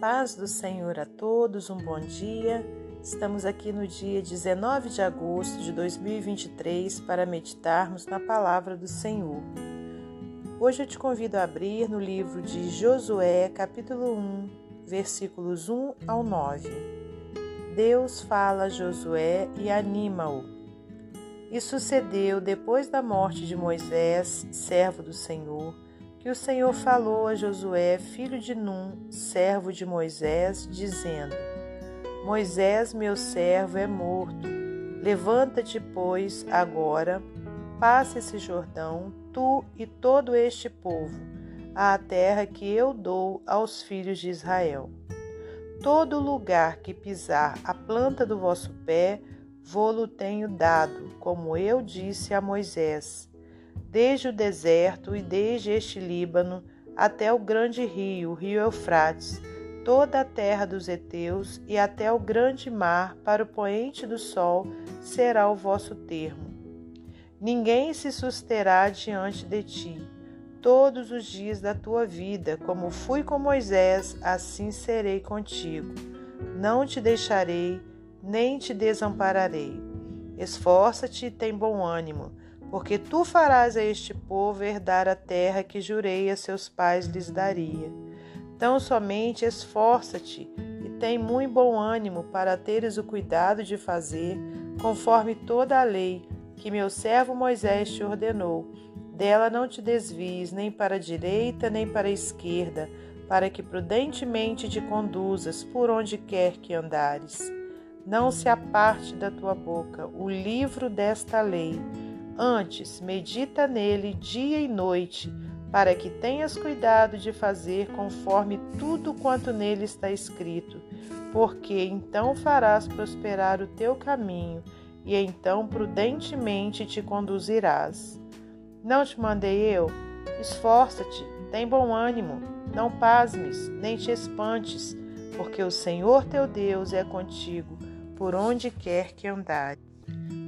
paz do Senhor a todos, um bom dia. Estamos aqui no dia 19 de agosto de 2023 para meditarmos na palavra do Senhor. Hoje eu te convido a abrir no livro de Josué, capítulo 1, versículos 1 ao 9. Deus fala a Josué e anima-o. E sucedeu depois da morte de Moisés, servo do Senhor, que o Senhor falou a Josué, filho de Num, servo de Moisés, dizendo: Moisés, meu servo, é morto. Levanta-te, pois, agora, passa esse Jordão, tu e todo este povo, à terra que eu dou aos filhos de Israel. Todo lugar que pisar a planta do vosso pé, vou-lo tenho dado, como eu disse a Moisés desde o deserto e desde este Líbano até o grande rio, o rio Eufrates, toda a terra dos heteus e até o grande mar para o poente do sol será o vosso termo. Ninguém se susterá diante de ti todos os dias da tua vida, como fui com Moisés, assim serei contigo. Não te deixarei, nem te desampararei. Esforça-te e tem bom ânimo porque tu farás a este povo herdar a terra que jurei a seus pais lhes daria. Tão somente esforça-te e tem muito bom ânimo para teres o cuidado de fazer, conforme toda a lei que meu servo Moisés te ordenou. Dela não te desvies nem para a direita nem para a esquerda, para que prudentemente te conduzas por onde quer que andares. Não se aparte da tua boca o livro desta lei Antes, medita nele dia e noite, para que tenhas cuidado de fazer conforme tudo quanto nele está escrito, porque então farás prosperar o teu caminho e então prudentemente te conduzirás. Não te mandei eu? Esforça-te, tem bom ânimo, não pasmes, nem te espantes, porque o Senhor teu Deus é contigo por onde quer que andares.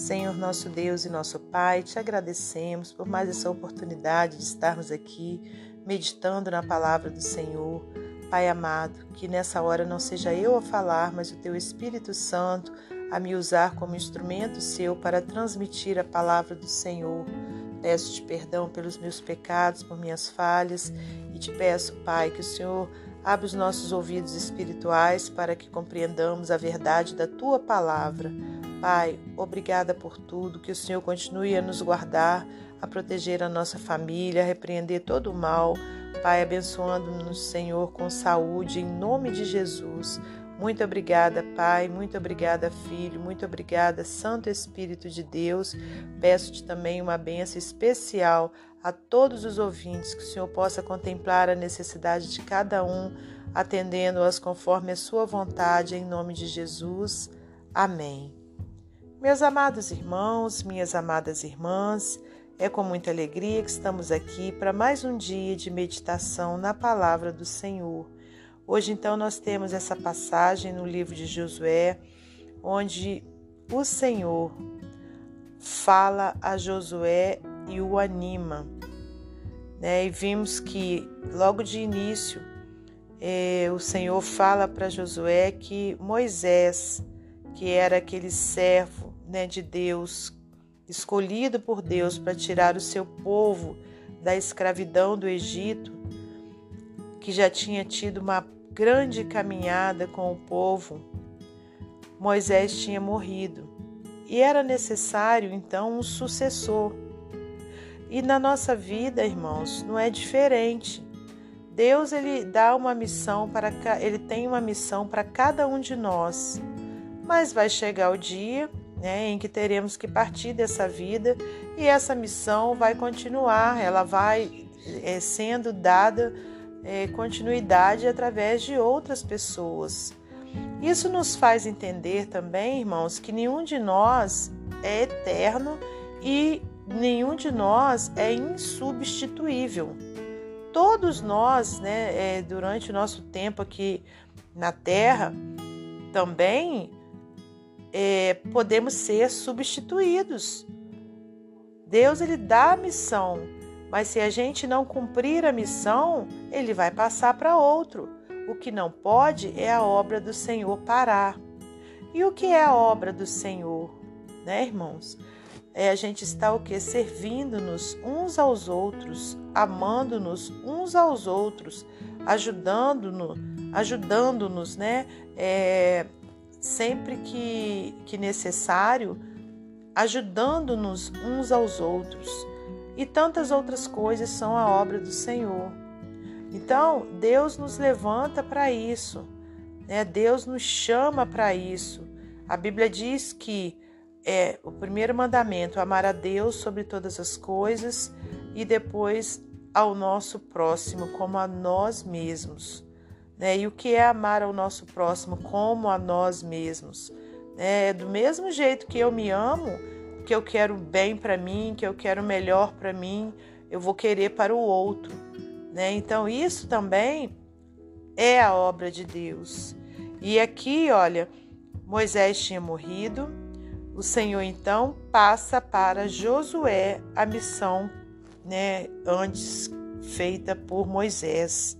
Senhor nosso Deus e nosso Pai, te agradecemos por mais essa oportunidade de estarmos aqui meditando na palavra do Senhor. Pai amado, que nessa hora não seja eu a falar, mas o teu Espírito Santo a me usar como instrumento seu para transmitir a palavra do Senhor. Peço-te perdão pelos meus pecados, por minhas falhas e te peço, Pai, que o Senhor abra os nossos ouvidos espirituais para que compreendamos a verdade da tua palavra. Pai, obrigada por tudo, que o Senhor continue a nos guardar, a proteger a nossa família, a repreender todo o mal. Pai, abençoando-nos, Senhor, com saúde, em nome de Jesus. Muito obrigada, Pai, muito obrigada, Filho, muito obrigada, Santo Espírito de Deus. Peço-te também uma benção especial a todos os ouvintes, que o Senhor possa contemplar a necessidade de cada um, atendendo-as conforme a sua vontade, em nome de Jesus. Amém. Meus amados irmãos, minhas amadas irmãs, é com muita alegria que estamos aqui para mais um dia de meditação na palavra do Senhor. Hoje, então, nós temos essa passagem no livro de Josué, onde o Senhor fala a Josué e o anima. Né? E vimos que logo de início eh, o Senhor fala para Josué que Moisés, que era aquele servo né, de Deus, escolhido por Deus para tirar o seu povo da escravidão do Egito, que já tinha tido uma grande caminhada com o povo, Moisés tinha morrido e era necessário então um sucessor. E na nossa vida, irmãos, não é diferente. Deus ele dá uma missão para ele tem uma missão para cada um de nós. Mas vai chegar o dia né, em que teremos que partir dessa vida e essa missão vai continuar, ela vai é, sendo dada é, continuidade através de outras pessoas. Isso nos faz entender também, irmãos, que nenhum de nós é eterno e nenhum de nós é insubstituível. Todos nós, né, é, durante o nosso tempo aqui na Terra, também é, podemos ser substituídos. Deus ele dá a missão, mas se a gente não cumprir a missão, ele vai passar para outro. o que não pode é a obra do Senhor parar. E o que é a obra do Senhor, né, irmãos? É a gente estar o que? Servindo-nos uns aos outros, amando-nos uns aos outros, ajudando-nos, ajudando-nos, né? É, sempre que, que necessário, ajudando-nos uns aos outros. E tantas outras coisas são a obra do Senhor. Então, Deus nos levanta para isso, né? Deus nos chama para isso. A Bíblia diz que é o primeiro mandamento, amar a Deus sobre todas as coisas e depois ao nosso próximo como a nós mesmos. Né? E o que é amar ao nosso próximo como a nós mesmos? É do mesmo jeito que eu me amo, que eu quero bem para mim, que eu quero melhor para mim, eu vou querer para o outro. Né? Então, isso também é a obra de Deus. E aqui, olha, Moisés tinha morrido, o Senhor então passa para Josué a missão né, antes feita por Moisés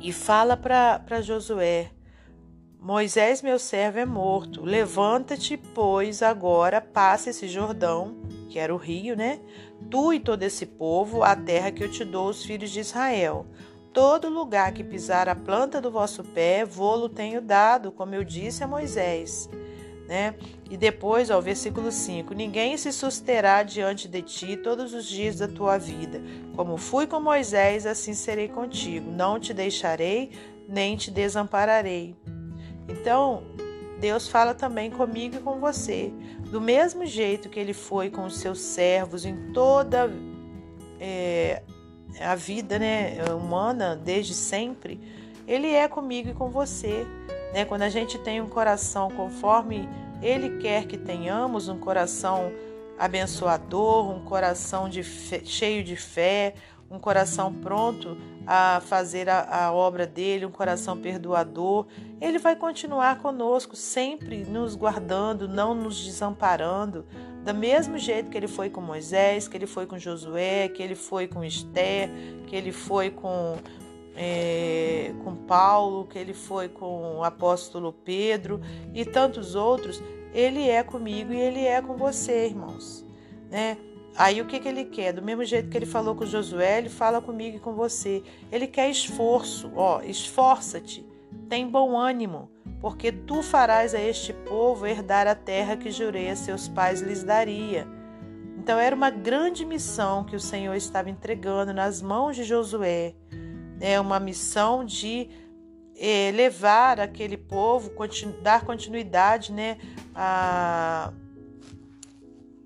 e fala para Josué: Moisés, meu servo, é morto. Levanta-te, pois, agora passa esse Jordão, que era o rio, né? Tu e todo esse povo, a terra que eu te dou, os filhos de Israel. Todo lugar que pisar a planta do vosso pé, vou-lo tenho dado, como eu disse a Moisés né? E depois, ó, o versículo 5: Ninguém se susterá diante de ti todos os dias da tua vida. Como fui com Moisés, assim serei contigo. Não te deixarei, nem te desampararei. Então, Deus fala também comigo e com você. Do mesmo jeito que ele foi com os seus servos em toda é, a vida né, humana, desde sempre, ele é comigo e com você. Né? Quando a gente tem um coração conforme Ele quer que tenhamos, um coração abençoador, um coração de cheio de fé, um coração pronto a fazer a, a, obra dele, um coração perdoador, ele vai continuar conosco, sempre nos guardando, não nos desamparando, do mesmo jeito que ele foi com Moisés, que ele foi com Josué, que ele foi com Esther, que ele foi com é, com Paulo, que ele foi com o apóstolo Pedro e tantos outros, ele é comigo e ele é com você, irmãos. Né? Aí o que, que ele quer? Do mesmo jeito que ele falou com Josué, ele fala comigo e com você. Ele quer esforço, ó, esforça-te, tem bom ânimo, porque tu farás a este povo herdar a terra que jurei a seus pais lhes daria. Então era uma grande missão que o Senhor estava entregando nas mãos de Josué é uma missão de é, levar aquele povo, continu, dar continuidade né, a,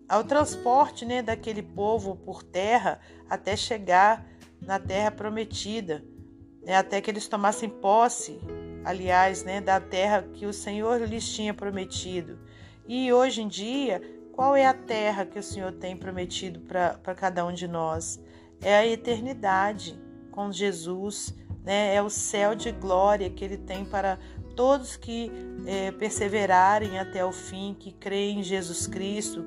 ao transporte né, daquele povo por terra até chegar na terra prometida, né, até que eles tomassem posse, aliás, né, da terra que o Senhor lhes tinha prometido. E hoje em dia, qual é a terra que o Senhor tem prometido para cada um de nós? É a eternidade com Jesus, né? é o céu de glória que Ele tem para todos que é, perseverarem até o fim, que creem em Jesus Cristo,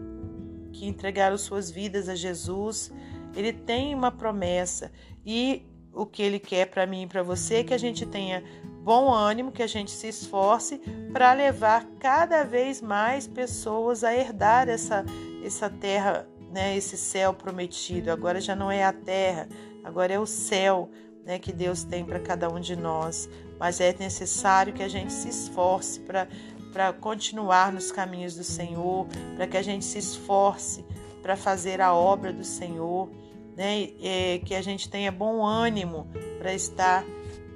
que entregaram suas vidas a Jesus. Ele tem uma promessa e o que Ele quer para mim e para você é que a gente tenha bom ânimo, que a gente se esforce para levar cada vez mais pessoas a herdar essa, essa terra, né, esse céu prometido. Agora já não é a terra, agora é o céu né, que Deus tem para cada um de nós. Mas é necessário que a gente se esforce para continuar nos caminhos do Senhor, para que a gente se esforce para fazer a obra do Senhor, né, que a gente tenha bom ânimo para estar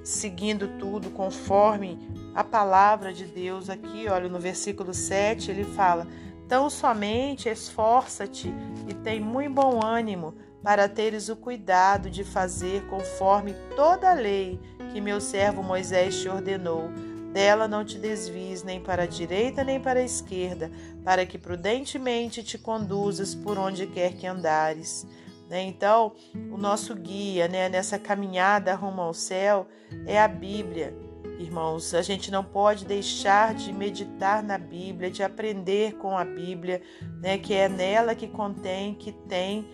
seguindo tudo conforme a palavra de Deus. Aqui, olha, no versículo 7, ele fala: Tão somente esforça-te e tem muito bom ânimo para teres o cuidado de fazer conforme toda a lei que meu servo Moisés te ordenou. Dela não te desvies nem para a direita nem para a esquerda, para que prudentemente te conduzas por onde quer que andares. Né? Então, o nosso guia né, nessa caminhada rumo ao céu é a Bíblia. Irmãos, a gente não pode deixar de meditar na Bíblia, de aprender com a Bíblia, né, que é nela que contém, que tem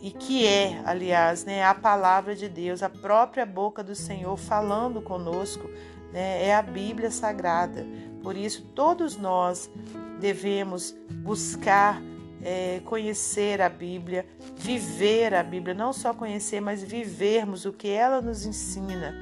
e que é, aliás, né, a palavra de Deus, a própria boca do Senhor falando conosco, né, é a Bíblia Sagrada. Por isso, todos nós devemos buscar é, conhecer a Bíblia, viver a Bíblia, não só conhecer, mas vivermos o que ela nos ensina.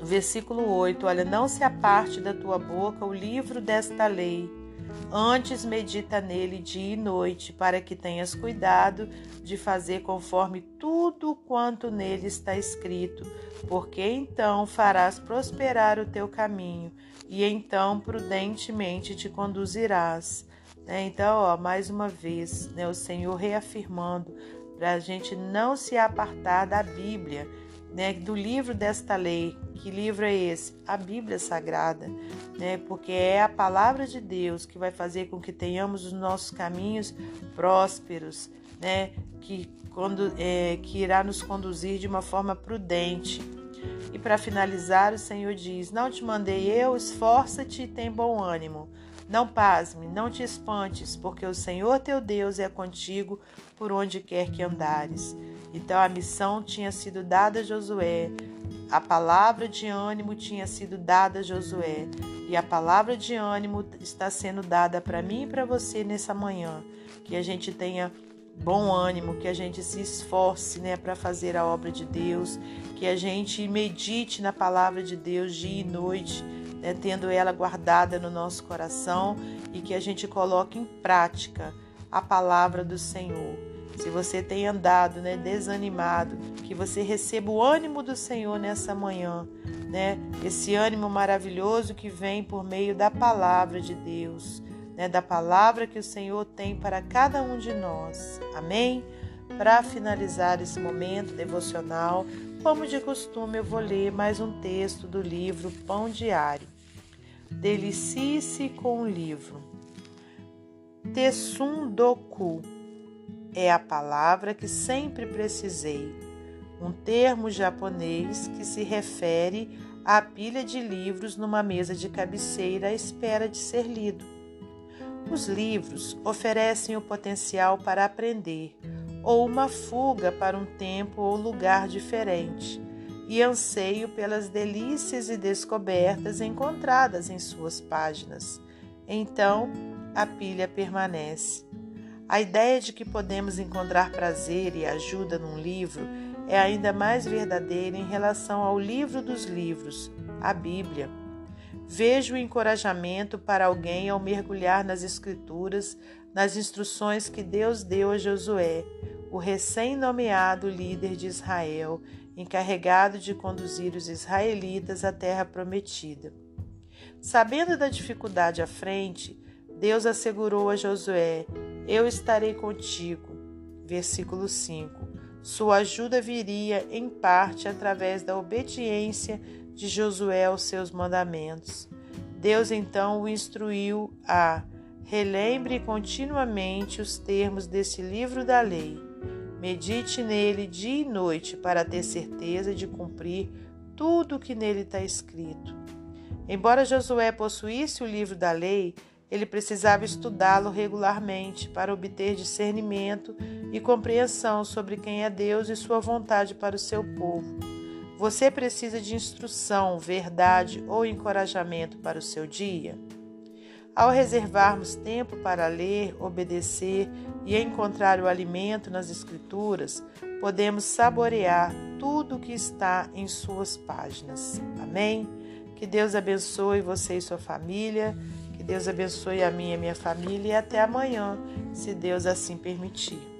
No versículo 8, olha, não se aparte da tua boca o livro desta lei Antes medita nele dia e noite, para que tenhas cuidado de fazer conforme tudo quanto nele está escrito, porque então farás prosperar o teu caminho e então prudentemente te conduzirás. Né? Então, ó, mais uma vez, né, o Senhor reafirmando para a gente não se apartar da Bíblia né, do livro desta lei. Que livro é esse? A Bíblia Sagrada, né, porque é a palavra de Deus que vai fazer com que tenhamos os nossos caminhos prósperos, né, que, quando, é, que irá nos conduzir de uma forma prudente. E para finalizar, o Senhor diz: Não te mandei eu, esforça-te e tem bom ânimo. Não pasme, não te espantes, porque o Senhor teu Deus é contigo por onde quer que andares. Então a missão tinha sido dada a Josué, a palavra de ânimo tinha sido dada a Josué, e a palavra de ânimo está sendo dada para mim e para você nessa manhã. Que a gente tenha bom ânimo, que a gente se esforce né, para fazer a obra de Deus, que a gente medite na palavra de Deus dia e noite, né, tendo ela guardada no nosso coração e que a gente coloque em prática a palavra do Senhor. Se você tem andado né, desanimado, que você receba o ânimo do Senhor nessa manhã, né? Esse ânimo maravilhoso que vem por meio da palavra de Deus, né? Da palavra que o Senhor tem para cada um de nós. Amém? Para finalizar esse momento devocional, como de costume, eu vou ler mais um texto do livro Pão Diário. Delicie-se com o livro. Tessum Doku é a palavra que sempre precisei, um termo japonês que se refere à pilha de livros numa mesa de cabeceira à espera de ser lido. Os livros oferecem o potencial para aprender ou uma fuga para um tempo ou lugar diferente e anseio pelas delícias e descobertas encontradas em suas páginas. Então, a pilha permanece. A ideia de que podemos encontrar prazer e ajuda num livro é ainda mais verdadeira em relação ao livro dos livros, a Bíblia. Vejo o encorajamento para alguém ao mergulhar nas Escrituras, nas instruções que Deus deu a Josué, o recém-nomeado líder de Israel, encarregado de conduzir os israelitas à terra prometida. Sabendo da dificuldade à frente, Deus assegurou a Josué eu estarei contigo. Versículo 5. Sua ajuda viria em parte através da obediência de Josué aos seus mandamentos. Deus então o instruiu a relembre continuamente os termos desse livro da lei. Medite nele dia e noite para ter certeza de cumprir tudo o que nele está escrito. Embora Josué possuísse o livro da lei, ele precisava estudá-lo regularmente para obter discernimento e compreensão sobre quem é Deus e sua vontade para o seu povo. Você precisa de instrução, verdade ou encorajamento para o seu dia? Ao reservarmos tempo para ler, obedecer e encontrar o alimento nas Escrituras, podemos saborear tudo o que está em suas páginas. Amém? Que Deus abençoe você e sua família que Deus abençoe a mim e a minha família e até amanhã, se Deus assim permitir.